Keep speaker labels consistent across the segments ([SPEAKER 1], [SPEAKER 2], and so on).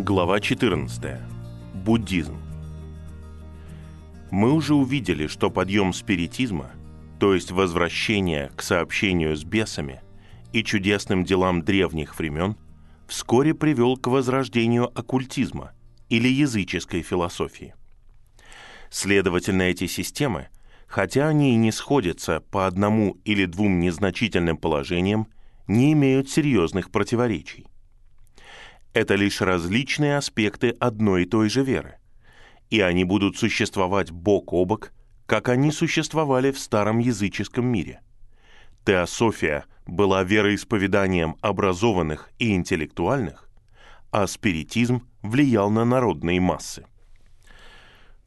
[SPEAKER 1] Глава 14. Буддизм. Мы уже увидели, что подъем спиритизма, то есть возвращение к сообщению с бесами и чудесным делам древних времен, вскоре привел к возрождению оккультизма или языческой философии. Следовательно, эти системы, хотя они и не сходятся по одному или двум незначительным положениям, не имеют серьезных противоречий – это лишь различные аспекты одной и той же веры. И они будут существовать бок о бок, как они существовали в старом языческом мире. Теософия была вероисповеданием образованных и интеллектуальных, а спиритизм влиял на народные массы.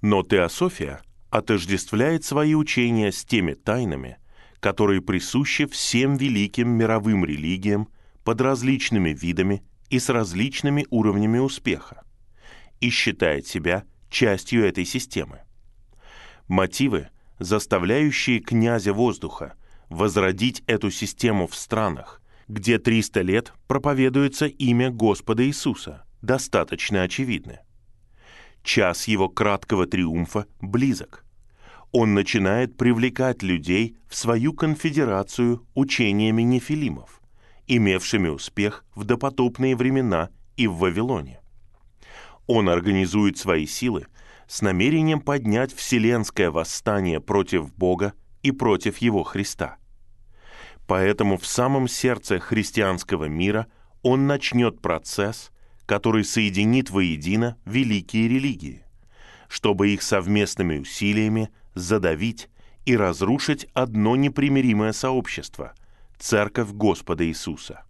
[SPEAKER 1] Но теософия отождествляет свои учения с теми тайнами, которые присущи всем великим мировым религиям под различными видами и с различными уровнями успеха, и считает себя частью этой системы. Мотивы, заставляющие князя воздуха возродить эту систему в странах, где 300 лет проповедуется имя Господа Иисуса, достаточно очевидны. Час его краткого триумфа близок. Он начинает привлекать людей в свою конфедерацию учениями нефилимов имевшими успех в допотопные времена и в Вавилоне. Он организует свои силы с намерением поднять вселенское восстание против Бога и против Его Христа. Поэтому в самом сердце христианского мира он начнет процесс, который соединит воедино великие религии, чтобы их совместными усилиями задавить и разрушить одно непримиримое сообщество – Церковь Господа Иисуса.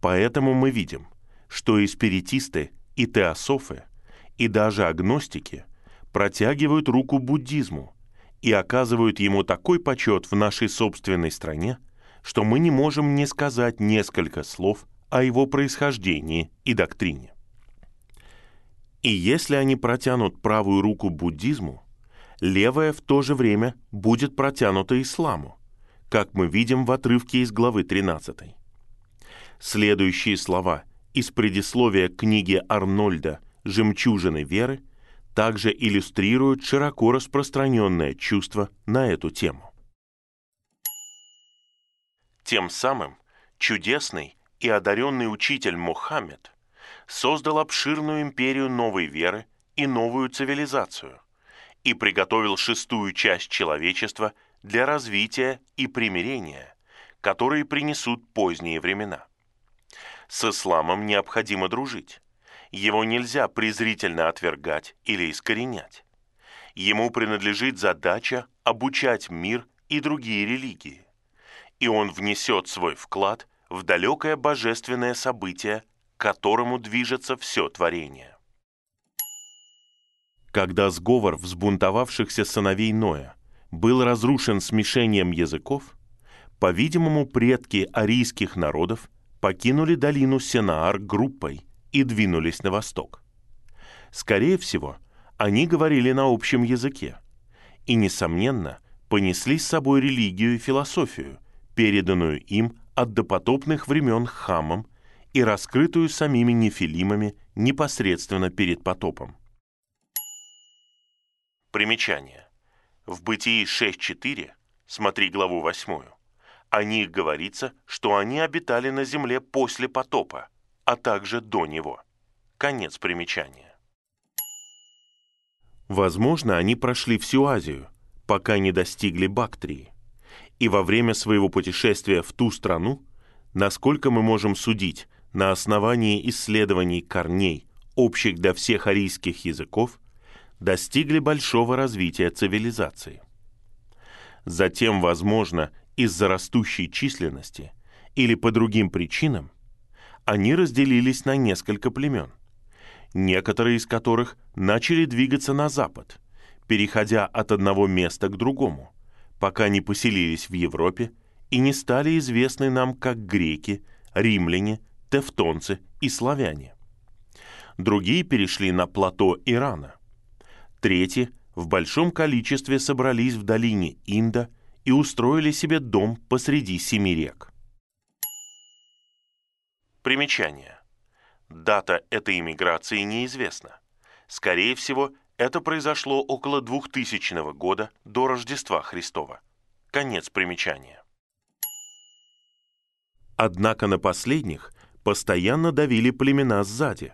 [SPEAKER 1] Поэтому мы видим, что и спиритисты, и теософы, и даже агностики протягивают руку буддизму и оказывают ему такой почет в нашей собственной стране, что мы не можем не сказать несколько слов о его происхождении и доктрине. И если они протянут правую руку буддизму, левая в то же время будет протянута исламу, как мы видим в отрывке из главы 13. Следующие слова из предисловия книги Арнольда «Жемчужины веры» также иллюстрируют широко распространенное чувство на эту тему. Тем самым чудесный и одаренный учитель Мухаммед создал обширную империю новой веры и новую цивилизацию и приготовил шестую часть человечества – для развития и примирения, которые принесут поздние времена. С исламом необходимо дружить. Его нельзя презрительно отвергать или искоренять. Ему принадлежит задача обучать мир и другие религии. И он внесет свой вклад в далекое божественное событие, к которому движется все творение. Когда сговор взбунтовавшихся сыновей Ноя был разрушен смешением языков, по-видимому, предки арийских народов покинули долину Сенаар группой и двинулись на восток. Скорее всего, они говорили на общем языке и, несомненно, понесли с собой религию и философию, переданную им от допотопных времен Хамом и раскрытую самими нефилимами непосредственно перед потопом. Примечание. В Бытии 6.4, смотри главу 8, о них говорится, что они обитали на земле после потопа, а также до него. Конец примечания. Возможно, они прошли всю Азию, пока не достигли Бактрии. И во время своего путешествия в ту страну, насколько мы можем судить на основании исследований корней, общих для всех арийских языков, достигли большого развития цивилизации. Затем, возможно, из-за растущей численности или по другим причинам, они разделились на несколько племен, некоторые из которых начали двигаться на запад, переходя от одного места к другому, пока не поселились в Европе и не стали известны нам как греки, римляне, тевтонцы и славяне. Другие перешли на плато Ирана, Третьи в большом количестве собрались в долине Инда и устроили себе дом посреди семи рек. Примечание. Дата этой иммиграции неизвестна. Скорее всего, это произошло около 2000 года до Рождества Христова. Конец примечания. Однако на последних постоянно давили племена сзади,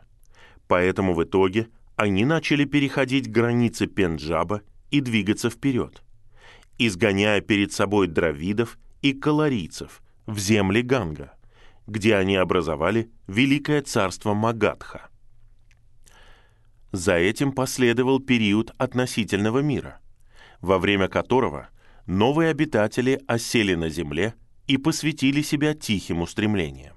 [SPEAKER 1] поэтому в итоге они начали переходить границы Пенджаба и двигаться вперед, изгоняя перед собой дравидов и калорийцев в земли Ганга, где они образовали Великое царство Магадха. За этим последовал период относительного мира, во время которого новые обитатели осели на земле и посвятили себя тихим устремлениям.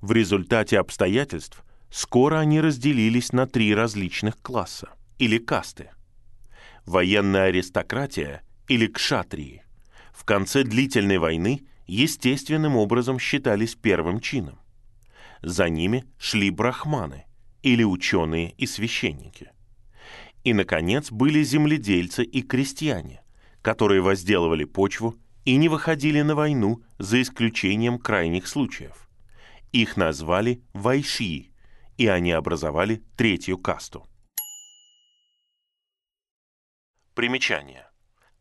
[SPEAKER 1] В результате обстоятельств скоро они разделились на три различных класса или касты. Военная аристократия или кшатрии в конце длительной войны естественным образом считались первым чином. За ними шли брахманы или ученые и священники. И, наконец, были земледельцы и крестьяне, которые возделывали почву и не выходили на войну за исключением крайних случаев. Их назвали вайши, и они образовали третью касту. Примечание.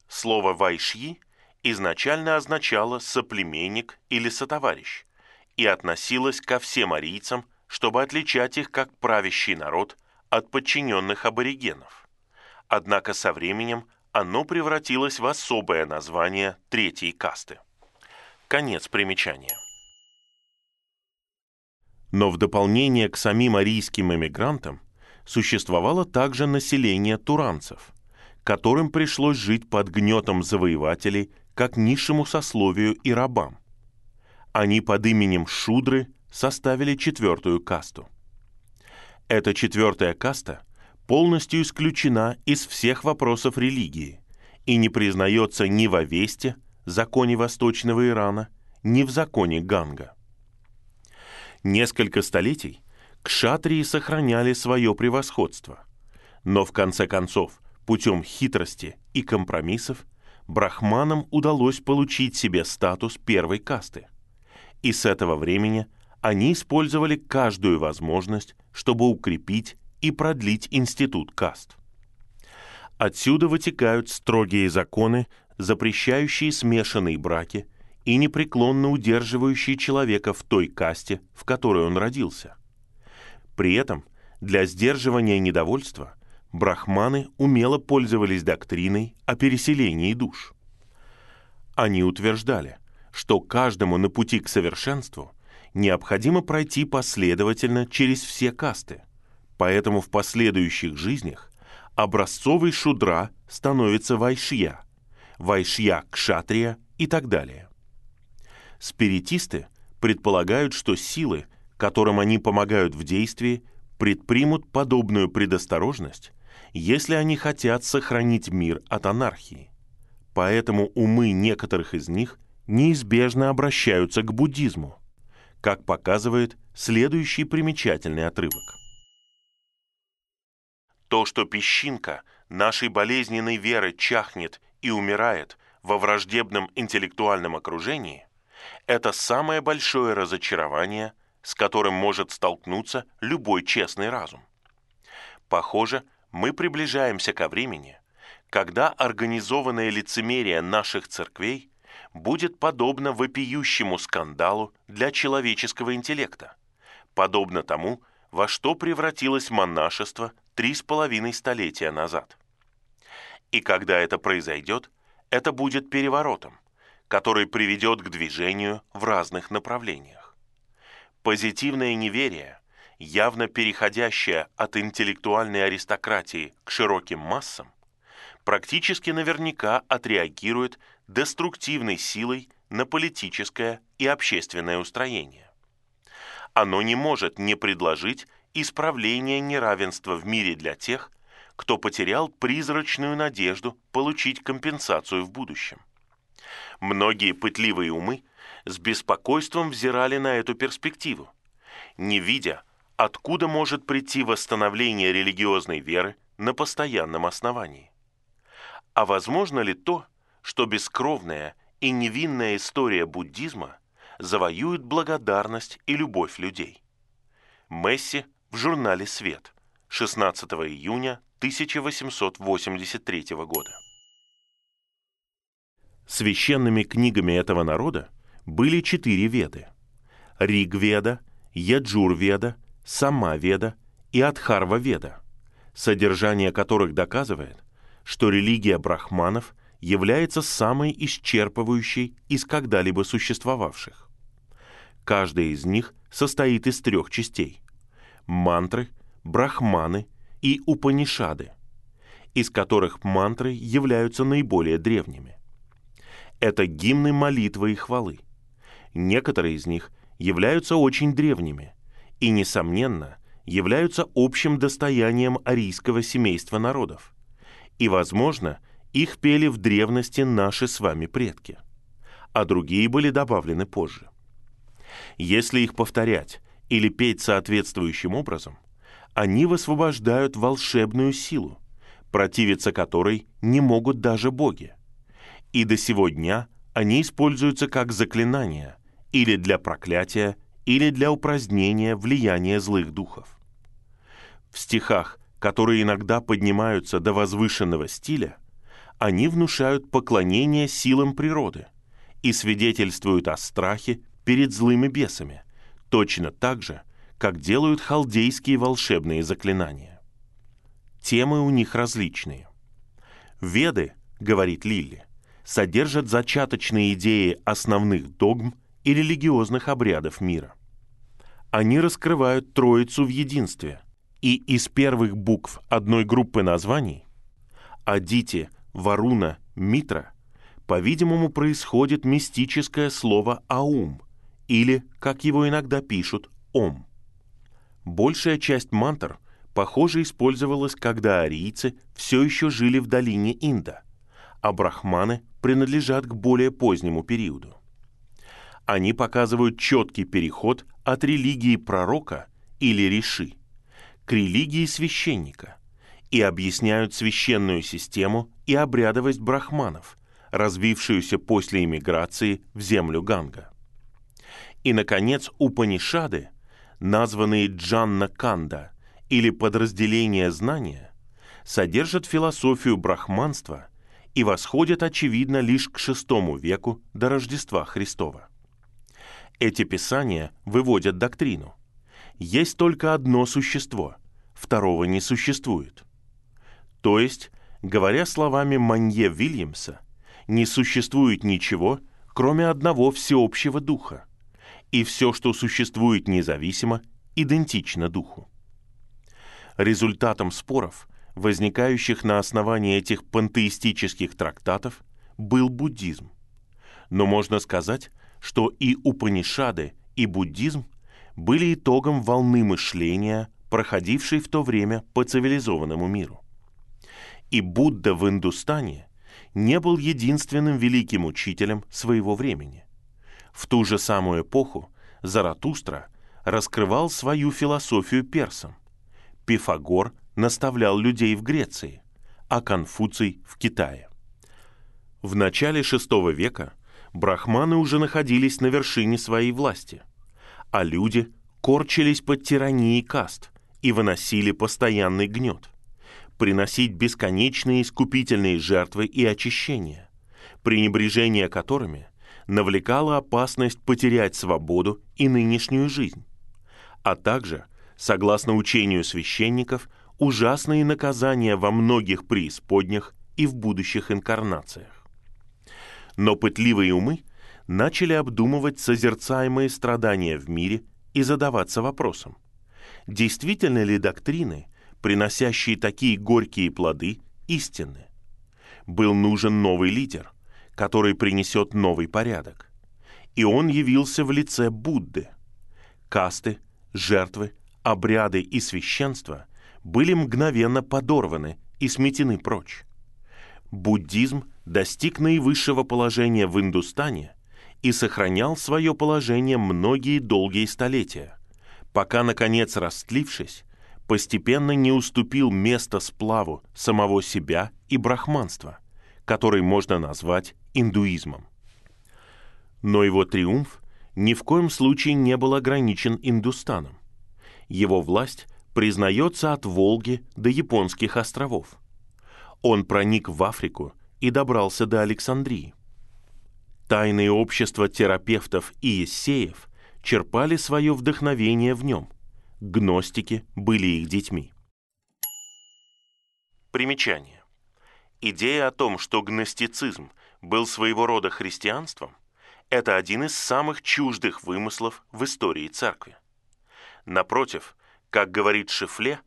[SPEAKER 1] Слово «вайшьи» изначально означало «соплеменник» или «сотоварищ» и относилось ко всем арийцам, чтобы отличать их как правящий народ от подчиненных аборигенов. Однако со временем оно превратилось в особое название третьей касты. Конец примечания. Но в дополнение к самим арийским эмигрантам существовало также население туранцев, которым пришлось жить под гнетом завоевателей как низшему сословию и рабам. Они под именем Шудры составили четвертую касту. Эта четвертая каста полностью исключена из всех вопросов религии и не признается ни в Авесте, законе Восточного Ирана, ни в законе Ганга. Несколько столетий кшатрии сохраняли свое превосходство, но в конце концов, путем хитрости и компромиссов, брахманам удалось получить себе статус первой касты. И с этого времени они использовали каждую возможность, чтобы укрепить и продлить институт каст. Отсюда вытекают строгие законы, запрещающие смешанные браки – и непреклонно удерживающий человека в той касте, в которой он родился. При этом для сдерживания недовольства брахманы умело пользовались доктриной о переселении душ. Они утверждали, что каждому на пути к совершенству необходимо пройти последовательно через все касты, поэтому в последующих жизнях образцовый шудра становится вайшья, вайшья кшатрия и так далее. Спиритисты предполагают, что силы, которым они помогают в действии, предпримут подобную предосторожность, если они хотят сохранить мир от анархии. Поэтому умы некоторых из них неизбежно обращаются к буддизму, как показывает следующий примечательный отрывок. То, что песчинка нашей болезненной веры чахнет и умирает во враждебном интеллектуальном окружении, это самое большое разочарование, с которым может столкнуться любой честный разум. Похоже, мы приближаемся ко времени, когда организованное лицемерие наших церквей будет подобно вопиющему скандалу для человеческого интеллекта, подобно тому, во что превратилось монашество три с половиной столетия назад. И когда это произойдет, это будет переворотом – который приведет к движению в разных направлениях. Позитивное неверие, явно переходящее от интеллектуальной аристократии к широким массам, практически наверняка отреагирует деструктивной силой на политическое и общественное устроение. Оно не может не предложить исправление неравенства в мире для тех, кто потерял призрачную надежду получить компенсацию в будущем. Многие пытливые умы с беспокойством взирали на эту перспективу, не видя, откуда может прийти восстановление религиозной веры на постоянном основании. А возможно ли то, что бескровная и невинная история буддизма завоюет благодарность и любовь людей? Месси в журнале «Свет» 16 июня 1883 года. Священными книгами этого народа были четыре веды – Ригведа, Яджурведа, Самаведа и Адхарва-веда, содержание которых доказывает, что религия брахманов является самой исчерпывающей из когда-либо существовавших. Каждая из них состоит из трех частей – мантры, брахманы и упанишады, из которых мантры являются наиболее древними. Это гимны молитвы и хвалы. Некоторые из них являются очень древними и, несомненно, являются общим достоянием арийского семейства народов. И, возможно, их пели в древности наши с вами предки, а другие были добавлены позже. Если их повторять или петь соответствующим образом, они высвобождают волшебную силу, противиться которой не могут даже боги. И до сего дня они используются как заклинания или для проклятия, или для упразднения влияния злых духов. В стихах, которые иногда поднимаются до возвышенного стиля, они внушают поклонение силам природы и свидетельствуют о страхе перед злыми бесами, точно так же, как делают халдейские волшебные заклинания. Темы у них различные. Веды, говорит Лилли, содержат зачаточные идеи основных догм и религиозных обрядов мира. Они раскрывают Троицу в единстве, и из первых букв одной группы названий Адити, Варуна, Митра, по-видимому, происходит мистическое слово «аум», или, как его иногда пишут, «ом». Большая часть мантр, похоже, использовалась, когда арийцы все еще жили в долине Инда, а брахманы принадлежат к более позднему периоду. Они показывают четкий переход от религии пророка или риши к религии священника и объясняют священную систему и обрядовость брахманов, развившуюся после иммиграции в землю Ганга. И, наконец, Упанишады, названные Джанна Канда или подразделения знания, содержат философию брахманства и восходят, очевидно, лишь к VI веку до Рождества Христова. Эти писания выводят доктрину. Есть только одно существо, второго не существует. То есть, говоря словами Манье Вильямса, не существует ничего, кроме одного всеобщего духа, и все, что существует независимо, идентично духу. Результатом споров, возникающих на основании этих пантеистических трактатов, был буддизм. Но можно сказать, что и Упанишады, и буддизм были итогом волны мышления, проходившей в то время по цивилизованному миру. И Будда в Индустане не был единственным великим учителем своего времени. В ту же самую эпоху Заратустра раскрывал свою философию персам. Пифагор наставлял людей в Греции, а Конфуций в Китае. В начале VI века брахманы уже находились на вершине своей власти, а люди корчились под тиранией каст и выносили постоянный гнет, приносить бесконечные искупительные жертвы и очищения, пренебрежение которыми навлекало опасность потерять свободу и нынешнюю жизнь, а также, согласно учению священников, ужасные наказания во многих преисподнях и в будущих инкарнациях но пытливые умы начали обдумывать созерцаемые страдания в мире и задаваться вопросом, действительно ли доктрины, приносящие такие горькие плоды, истинны? Был нужен новый лидер, который принесет новый порядок. И он явился в лице Будды. Касты, жертвы, обряды и священство были мгновенно подорваны и сметены прочь. Буддизм – достиг наивысшего положения в Индустане и сохранял свое положение многие долгие столетия, пока, наконец, растлившись, постепенно не уступил место сплаву самого себя и брахманства, который можно назвать индуизмом. Но его триумф ни в коем случае не был ограничен Индустаном. Его власть признается от Волги до Японских островов. Он проник в Африку и добрался до Александрии. Тайные общества терапевтов и эссеев черпали свое вдохновение в нем. Гностики были их детьми. Примечание. Идея о том, что гностицизм был своего рода христианством, это один из самых чуждых вымыслов в истории церкви. Напротив, как говорит Шифле,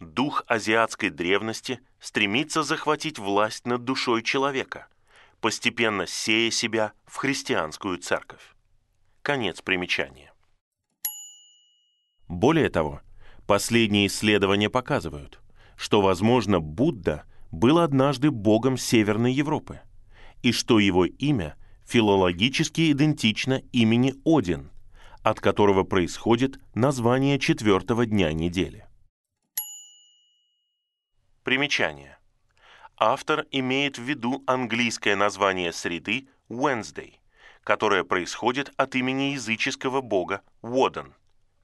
[SPEAKER 1] дух азиатской древности стремится захватить власть над душой человека – постепенно сея себя в христианскую церковь. Конец примечания. Более того, последние исследования показывают, что, возможно, Будда был однажды богом Северной Европы, и что его имя филологически идентично имени Один, от которого происходит название четвертого дня недели. Примечание автор имеет в виду английское название среды Wednesday, которое происходит от имени языческого бога Воден.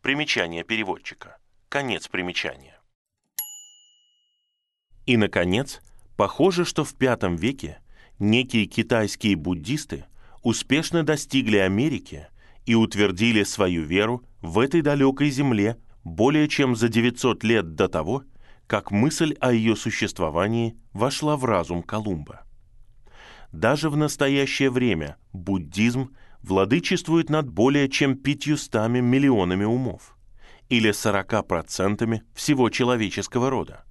[SPEAKER 1] Примечание переводчика. Конец примечания. И, наконец, похоже, что в V веке некие китайские буддисты успешно достигли Америки и утвердили свою веру в этой далекой земле более чем за 900 лет до того, как мысль о ее существовании вошла в разум Колумба. Даже в настоящее время буддизм владычествует над более чем 500 миллионами умов, или 40% всего человеческого рода,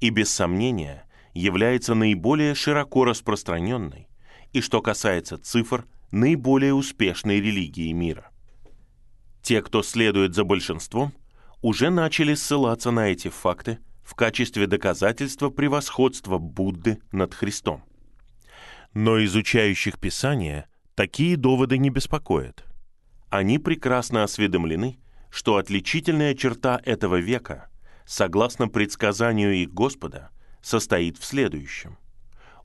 [SPEAKER 1] и без сомнения является наиболее широко распространенной и, что касается цифр, наиболее успешной религией мира. Те, кто следует за большинством, уже начали ссылаться на эти факты в качестве доказательства превосходства Будды над Христом. Но изучающих Писания такие доводы не беспокоят. Они прекрасно осведомлены, что отличительная черта этого века, согласно предсказанию их Господа, состоит в следующем.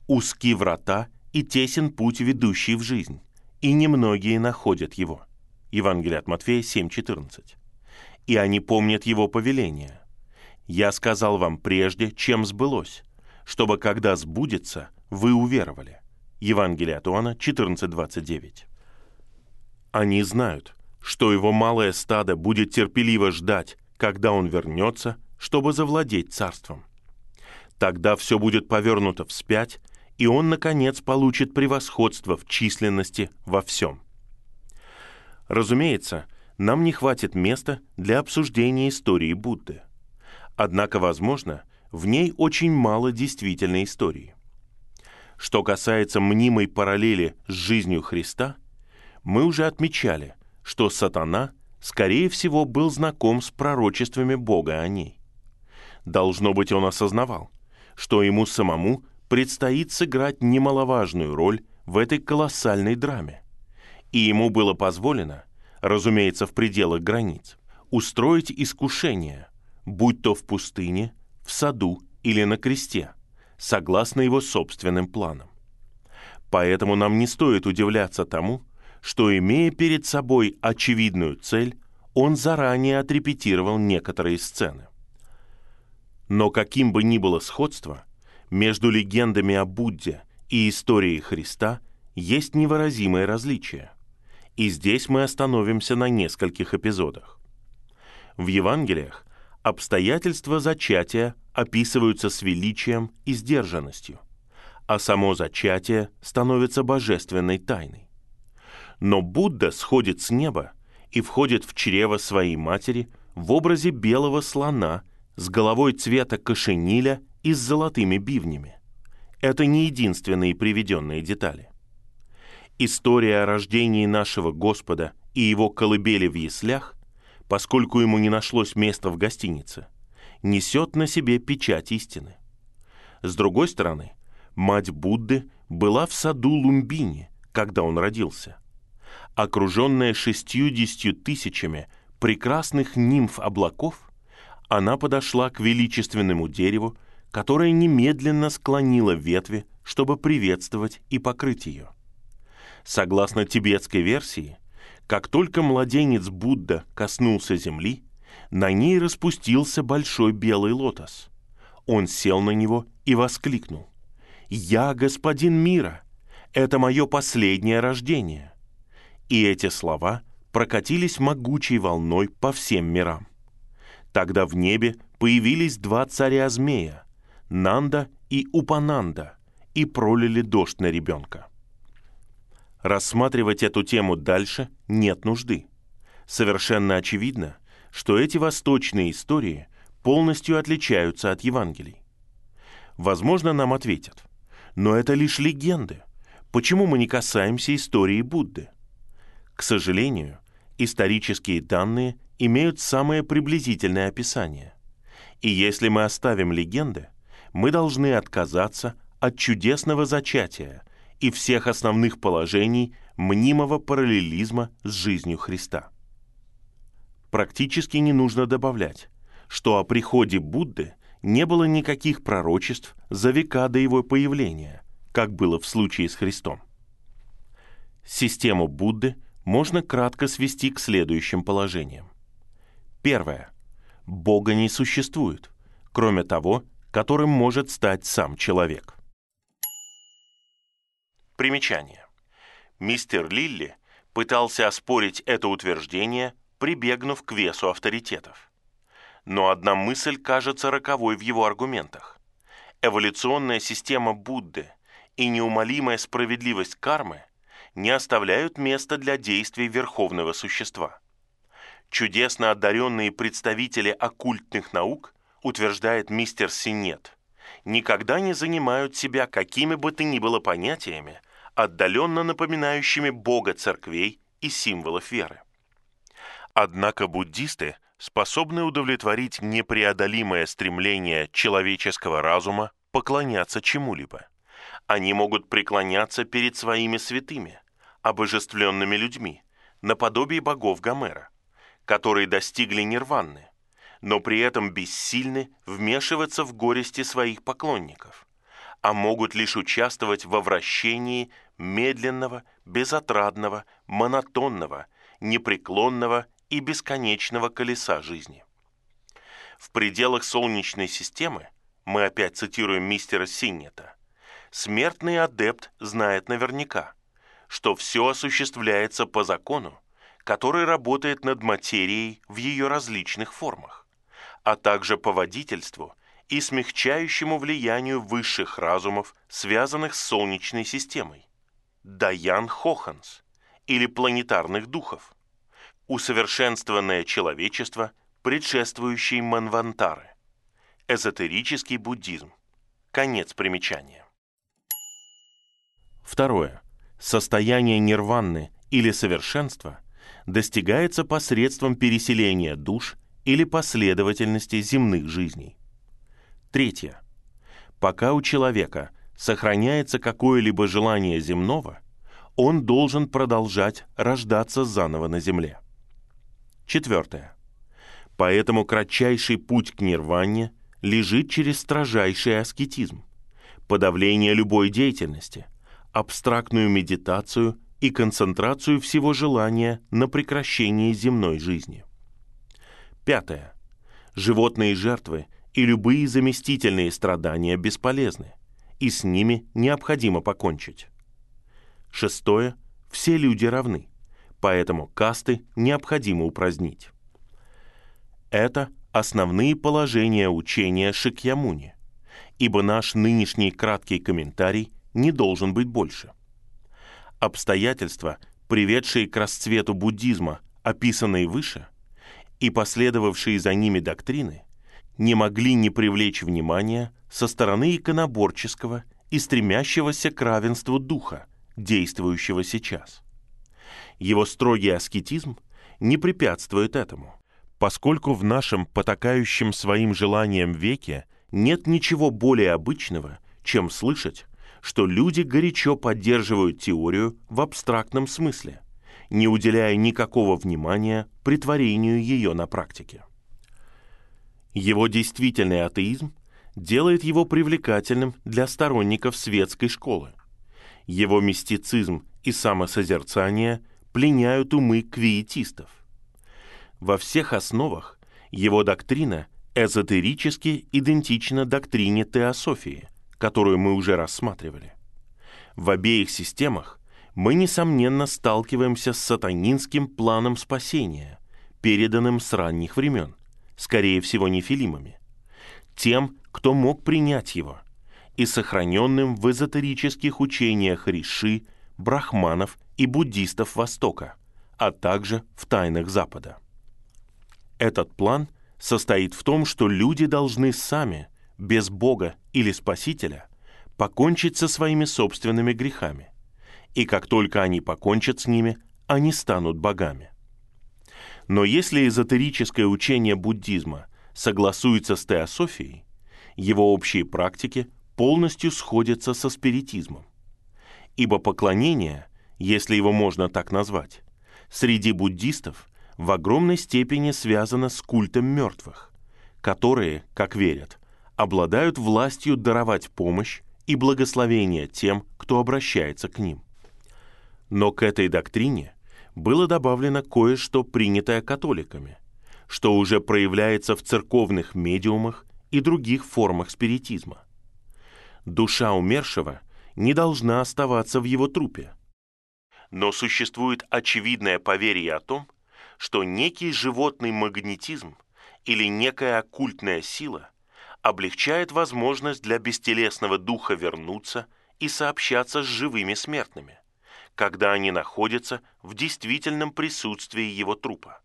[SPEAKER 1] «Узки врата и тесен путь, ведущий в жизнь, и немногие находят его». Евангелие от Матфея 7,14. «И они помнят его повеление, я сказал вам прежде, чем сбылось, чтобы когда сбудется, вы уверовали. Евангелие от Иоанна 14.29. Они знают, что его малое стадо будет терпеливо ждать, когда он вернется, чтобы завладеть царством. Тогда все будет повернуто вспять, и он, наконец, получит превосходство в численности во всем. Разумеется, нам не хватит места для обсуждения истории Будды – Однако, возможно, в ней очень мало действительной истории. Что касается мнимой параллели с жизнью Христа, мы уже отмечали, что сатана, скорее всего, был знаком с пророчествами Бога о ней. Должно быть, он осознавал, что ему самому предстоит сыграть немаловажную роль в этой колоссальной драме. И ему было позволено, разумеется, в пределах границ, устроить искушение – будь то в пустыне, в саду или на кресте, согласно его собственным планам. Поэтому нам не стоит удивляться тому, что, имея перед собой очевидную цель, он заранее отрепетировал некоторые сцены. Но каким бы ни было сходство, между легендами о Будде и историей Христа есть невыразимое различие. И здесь мы остановимся на нескольких эпизодах. В Евангелиях Обстоятельства зачатия описываются с величием и сдержанностью, а само зачатие становится божественной тайной. Но Будда сходит с неба и входит в чрево своей матери в образе белого слона с головой цвета кошениля и с золотыми бивнями. Это не единственные приведенные детали. История о рождении нашего Господа и его колыбели в яслях поскольку ему не нашлось места в гостинице, несет на себе печать истины. С другой стороны, мать Будды была в саду Лумбини, когда он родился. Окруженная шестьюдесятью тысячами прекрасных нимф облаков, она подошла к величественному дереву, которое немедленно склонило ветви, чтобы приветствовать и покрыть ее. Согласно тибетской версии, как только младенец Будда коснулся земли, На ней распустился большой белый лотос. Он сел на него и воскликнул. «Я господин мира! Это мое последнее рождение!» И эти слова прокатились могучей волной по всем мирам. Тогда в небе появились два царя-змея, Нанда и Упананда, и пролили дождь на ребенка. Рассматривать эту тему дальше нет нужды. Совершенно очевидно, что эти восточные истории полностью отличаются от Евангелий. Возможно, нам ответят, но это лишь легенды. Почему мы не касаемся истории Будды? К сожалению, исторические данные имеют самое приблизительное описание. И если мы оставим легенды, мы должны отказаться от чудесного зачатия и всех основных положений мнимого параллелизма с жизнью Христа. Практически не нужно добавлять, что о приходе Будды не было никаких пророчеств за века до его появления, как было в случае с Христом. Систему Будды можно кратко свести к следующим положениям. Первое. Бога не существует, кроме того, которым может стать сам человек. Примечание. Мистер Лилли пытался оспорить это утверждение, прибегнув к весу авторитетов. Но одна мысль кажется роковой в его аргументах. Эволюционная система Будды и неумолимая справедливость кармы не оставляют места для действий верховного существа. Чудесно одаренные представители оккультных наук, утверждает мистер Синет, никогда не занимают себя какими бы то ни было понятиями, отдаленно напоминающими Бога церквей и символов веры. Однако буддисты способны удовлетворить непреодолимое стремление человеческого разума поклоняться чему-либо. Они могут преклоняться перед своими святыми, обожествленными людьми, наподобие богов Гомера, которые достигли нирваны, но при этом бессильны вмешиваться в горести своих поклонников, а могут лишь участвовать во вращении медленного, безотрадного, монотонного, непреклонного и бесконечного колеса жизни. В пределах Солнечной системы, мы опять цитируем мистера Синнета, смертный адепт знает наверняка, что все осуществляется по закону, который работает над материей в ее различных формах, а также по водительству и смягчающему влиянию высших разумов, связанных с Солнечной системой, Даян Хоханс, или планетарных духов, усовершенствованное человечество, предшествующий Манвантары, эзотерический буддизм. Конец примечания. Второе. Состояние нирваны или совершенства достигается посредством переселения душ или последовательности земных жизней. Третье. Пока у человека сохраняется какое-либо желание земного, он должен продолжать рождаться заново на земле. Четвертое. Поэтому кратчайший путь к нирване лежит через строжайший аскетизм, подавление любой деятельности, абстрактную медитацию и концентрацию всего желания на прекращении земной жизни. Пятое. Животные жертвы и любые заместительные страдания бесполезны, и с ними необходимо покончить. Шестое. Все люди равны, поэтому касты необходимо упразднить. Это основные положения учения Шикьямуни, ибо наш нынешний краткий комментарий не должен быть больше. Обстоятельства, приведшие к расцвету буддизма, описанные выше, и последовавшие за ними доктрины, не могли не привлечь внимания со стороны иконоборческого и стремящегося к равенству духа, действующего сейчас. Его строгий аскетизм не препятствует этому, поскольку в нашем потакающем своим желанием веке нет ничего более обычного, чем слышать, что люди горячо поддерживают теорию в абстрактном смысле, не уделяя никакого внимания притворению ее на практике. Его действительный атеизм делает его привлекательным для сторонников светской школы. Его мистицизм и самосозерцание пленяют умы квиетистов. Во всех основах Его доктрина эзотерически идентична доктрине теософии, которую мы уже рассматривали. В обеих системах мы, несомненно, сталкиваемся с сатанинским планом спасения, переданным с ранних времен, скорее всего, нефилимами, тем, кто мог принять его, и сохраненным в эзотерических учениях риши, брахманов и буддистов Востока, а также в тайнах Запада. Этот план состоит в том, что люди должны сами, без Бога или Спасителя, покончить со своими собственными грехами. И как только они покончат с ними, они станут богами. Но если эзотерическое учение буддизма согласуется с теософией, его общие практики полностью сходятся со спиритизмом. Ибо поклонение, если его можно так назвать, среди буддистов в огромной степени связано с культом мертвых, которые, как верят, обладают властью даровать помощь и благословение тем, кто обращается к ним. Но к этой доктрине было добавлено кое-что, принятое католиками, что уже проявляется в церковных медиумах и других формах спиритизма. Душа умершего не должна оставаться в его трупе. Но существует очевидное поверье о том, что некий животный магнетизм или некая оккультная сила облегчает возможность для бестелесного духа вернуться и сообщаться с живыми смертными, когда они находятся в действительном присутствии его трупа.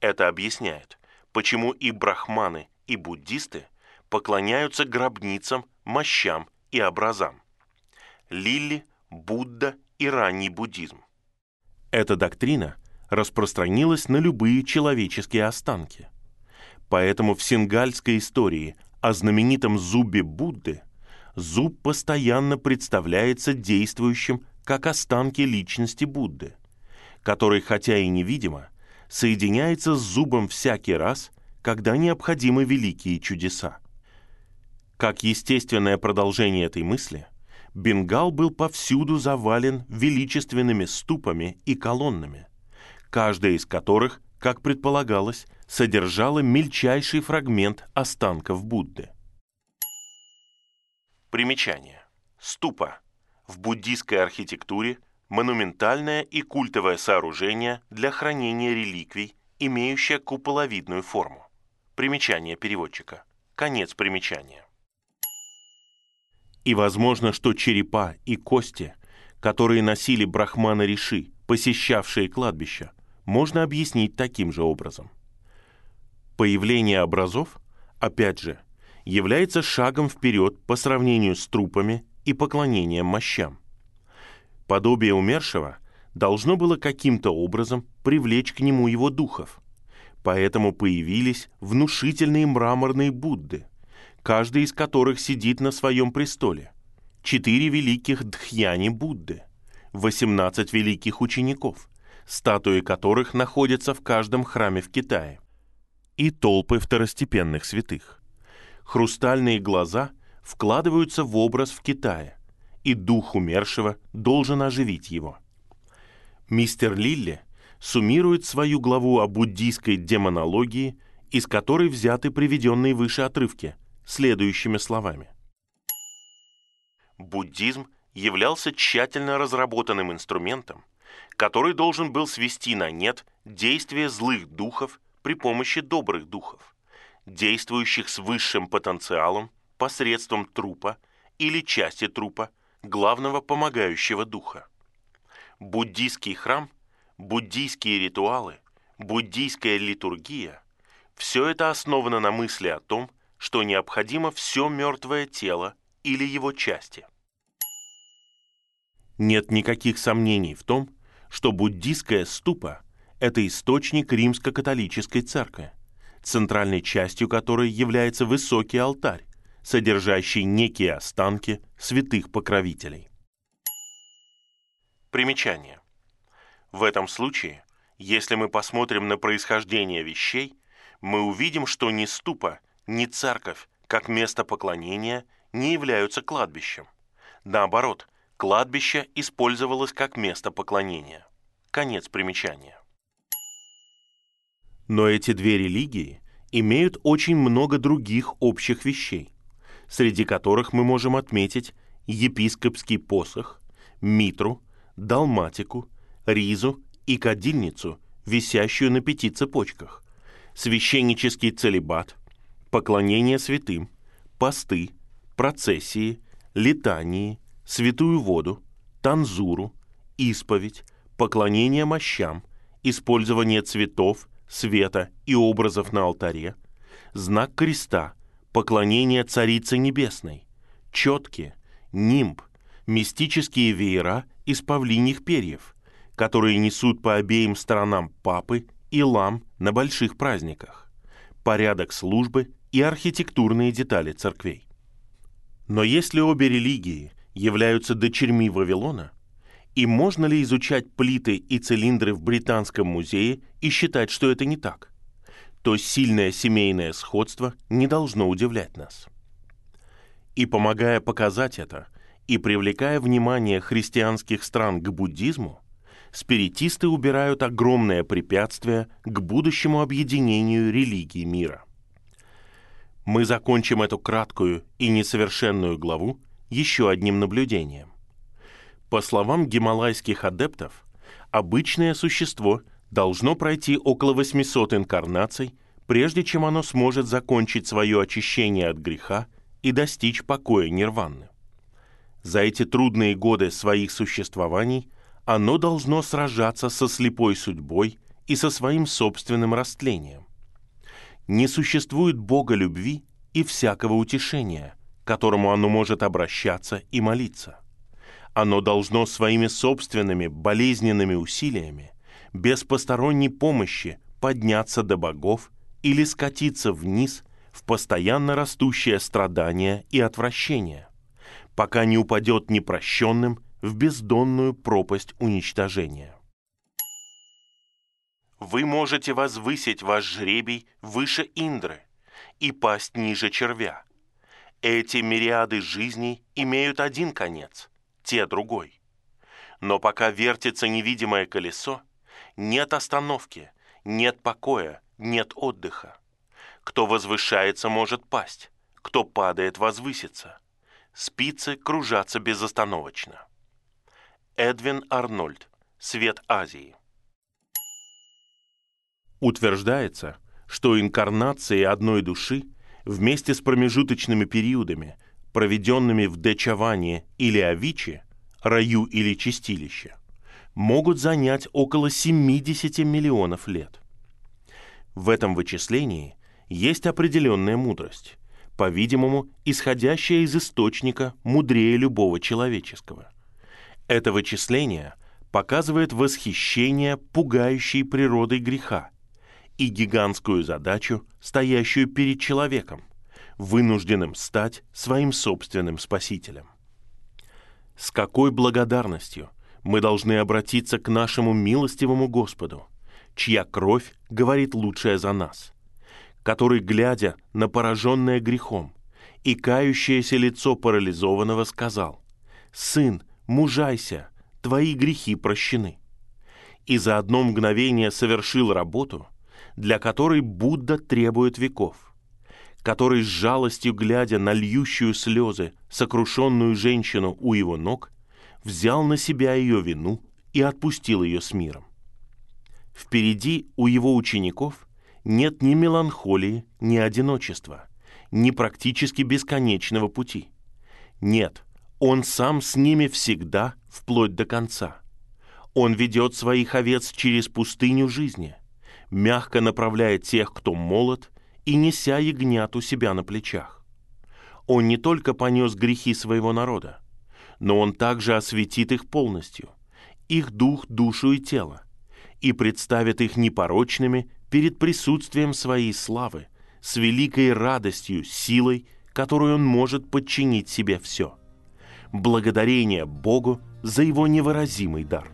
[SPEAKER 1] Это объясняет, почему и брахманы, и буддисты поклоняются гробницам, мощам и образам. Лилли, Будда и ранний буддизм. Эта доктрина распространилась на любые человеческие останки. Поэтому в сингальской истории о знаменитом зубе Будды зуб постоянно представляется действующим как останки личности Будды, который, хотя и невидимо, соединяется с зубом всякий раз, когда необходимы великие чудеса. Как естественное продолжение этой мысли, Бенгал был повсюду завален величественными ступами и колоннами, каждая из которых, как предполагалось, содержала мельчайший фрагмент останков Будды. Примечание. Ступа. В буддийской архитектуре монументальное и культовое сооружение для хранения реликвий, имеющее куполовидную форму. Примечание переводчика. Конец примечания. И возможно, что черепа и кости, которые носили брахманы Риши, посещавшие кладбища, можно объяснить таким же образом. Появление образов, опять же, является шагом вперед по сравнению с трупами и поклонением мощам. Подобие умершего должно было каким-то образом привлечь к нему его духов, поэтому появились внушительные мраморные Будды – каждый из которых сидит на своем престоле. Четыре великих Дхьяни Будды, 18 великих учеников, статуи которых находятся в каждом храме в Китае, и толпы второстепенных святых. Хрустальные глаза вкладываются в образ в Китае, и дух умершего должен оживить его. Мистер Лилли суммирует свою главу о буддийской демонологии, из которой взяты приведенные выше отрывки – следующими словами. Буддизм являлся тщательно разработанным инструментом, который должен был свести на нет действия злых духов при помощи добрых духов, действующих с высшим потенциалом посредством трупа или части трупа, главного помогающего духа. Буддийский храм, буддийские ритуалы, буддийская литургия – все это основано на мысли о том, что необходимо все мертвое тело или его части. Нет никаких сомнений в том, что буддийская ступа – это источник римско-католической церкви, центральной частью которой является высокий алтарь, содержащий некие останки святых покровителей. Примечание. В этом случае, если мы посмотрим на происхождение вещей, мы увидим, что ни ступа, ни церковь, как место поклонения, не являются кладбищем. Наоборот, кладбище использовалось как место поклонения. Конец примечания. Но эти две религии имеют очень много других общих вещей, среди которых мы можем отметить епископский посох, митру, далматику, ризу и кадильницу, висящую на пяти цепочках, священнический целебат, поклонение святым, посты, процессии, летании, святую воду, танзуру, исповедь, поклонение мощам, использование цветов, света и образов на алтаре, знак креста, поклонение Царице Небесной, четки, нимб, мистические веера из павлиньих перьев, которые несут по обеим сторонам папы и лам на больших праздниках, порядок службы и архитектурные детали церквей. Но если обе религии являются дочерьми Вавилона, и можно ли изучать плиты и цилиндры в Британском музее и считать, что это не так? То сильное семейное сходство не должно удивлять нас. И помогая показать это, и привлекая внимание христианских стран к буддизму, спиритисты убирают огромное препятствие к будущему объединению религий мира. Мы закончим эту краткую и несовершенную главу еще одним наблюдением. По словам гималайских адептов, обычное существо должно пройти около 800 инкарнаций, прежде чем оно сможет закончить свое очищение от греха и достичь покоя нирваны. За эти трудные годы своих существований оно должно сражаться со слепой судьбой и со своим собственным растлением. Не существует Бога любви и всякого утешения, к которому оно может обращаться и молиться. Оно должно своими собственными болезненными усилиями, без посторонней помощи, подняться до богов или скатиться вниз в постоянно растущее страдание и отвращение, пока не упадет непрощенным в бездонную пропасть уничтожения. Вы можете возвысить ваш жребий выше Индры и пасть ниже червя. Эти мириады жизней имеют один конец – те другой. Но пока вертится невидимое колесо, нет остановки, нет покоя, нет отдыха. Кто возвышается, может пасть, кто падает, возвысится. Спицы кружатся безостановочно. Эдвин Арнольд. Свет Азии. Утверждается, что инкарнации одной души вместе с промежуточными периодами проведенными в Дечаване или Авичи, раю или чистилище, могут занять около 70 миллионов лет. В этом вычислении есть определенная мудрость, по-видимому, исходящая из источника мудрее любого человеческого. Это вычисление показывает восхищение пугающей природой греха и гигантскую задачу, стоящую перед человеком – вынужденным стать своим собственным спасителем. С какой благодарностью мы должны обратиться к нашему милостивому Господу, чья кровь говорит лучшее за нас, который, глядя на пораженное грехом и кающееся лицо парализованного, сказал, «Сын, мужайся, твои грехи прощены», и за одно мгновение совершил работу, для которой Будда требует веков – который с жалостью глядя на льющую слезы сокрушенную женщину у его ног, взял на себя ее вину и отпустил ее с миром. Впереди у его учеников нет ни меланхолии, ни одиночества, ни практически бесконечного пути. Нет, он сам с ними всегда, вплоть до конца. Он ведет своих овец через пустыню жизни, мягко направляет тех, кто молод, и неся ягнят у себя на плечах. Он не только понес грехи своего народа, но он также осветит их полностью, их дух, душу и тело, и представит их непорочными перед присутствием своей славы, с великой радостью, силой, которой он может подчинить себе все. Благодарение Богу за его невыразимый дар –